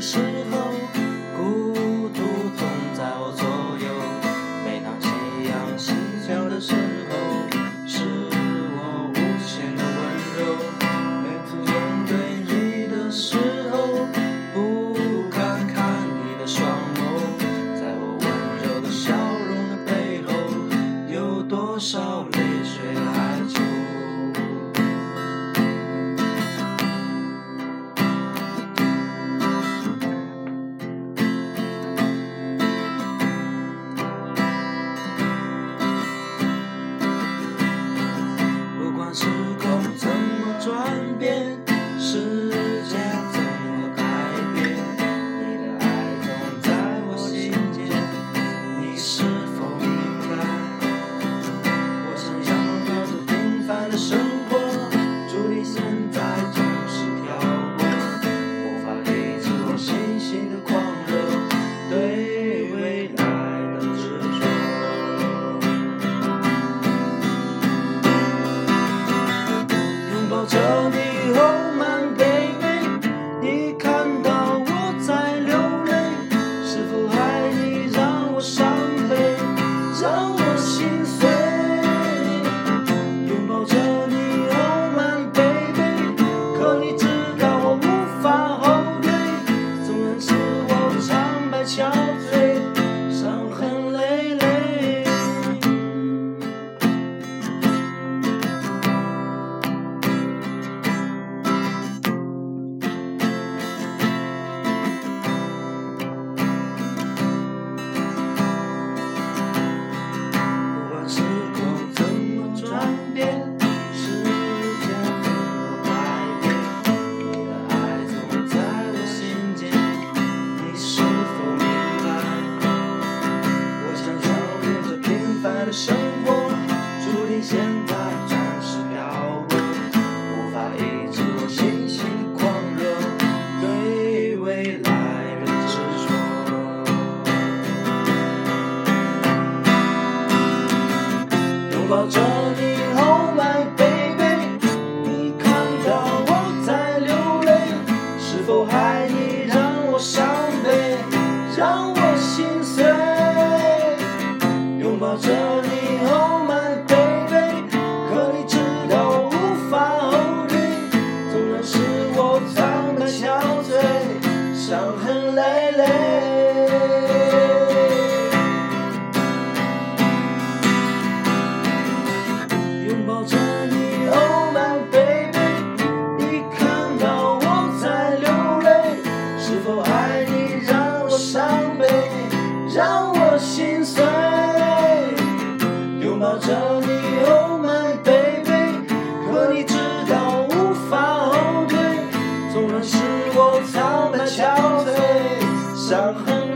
是。生活注定现在暂时漂泊，无法抑制我内心的狂热，对未来的执着。拥抱着你，Oh my。伤痕累累。拥抱着你 oh my baby 你看到我在流泪是否爱你让我伤悲让我心碎？拥抱着你 oh my 我们憔悴伤痕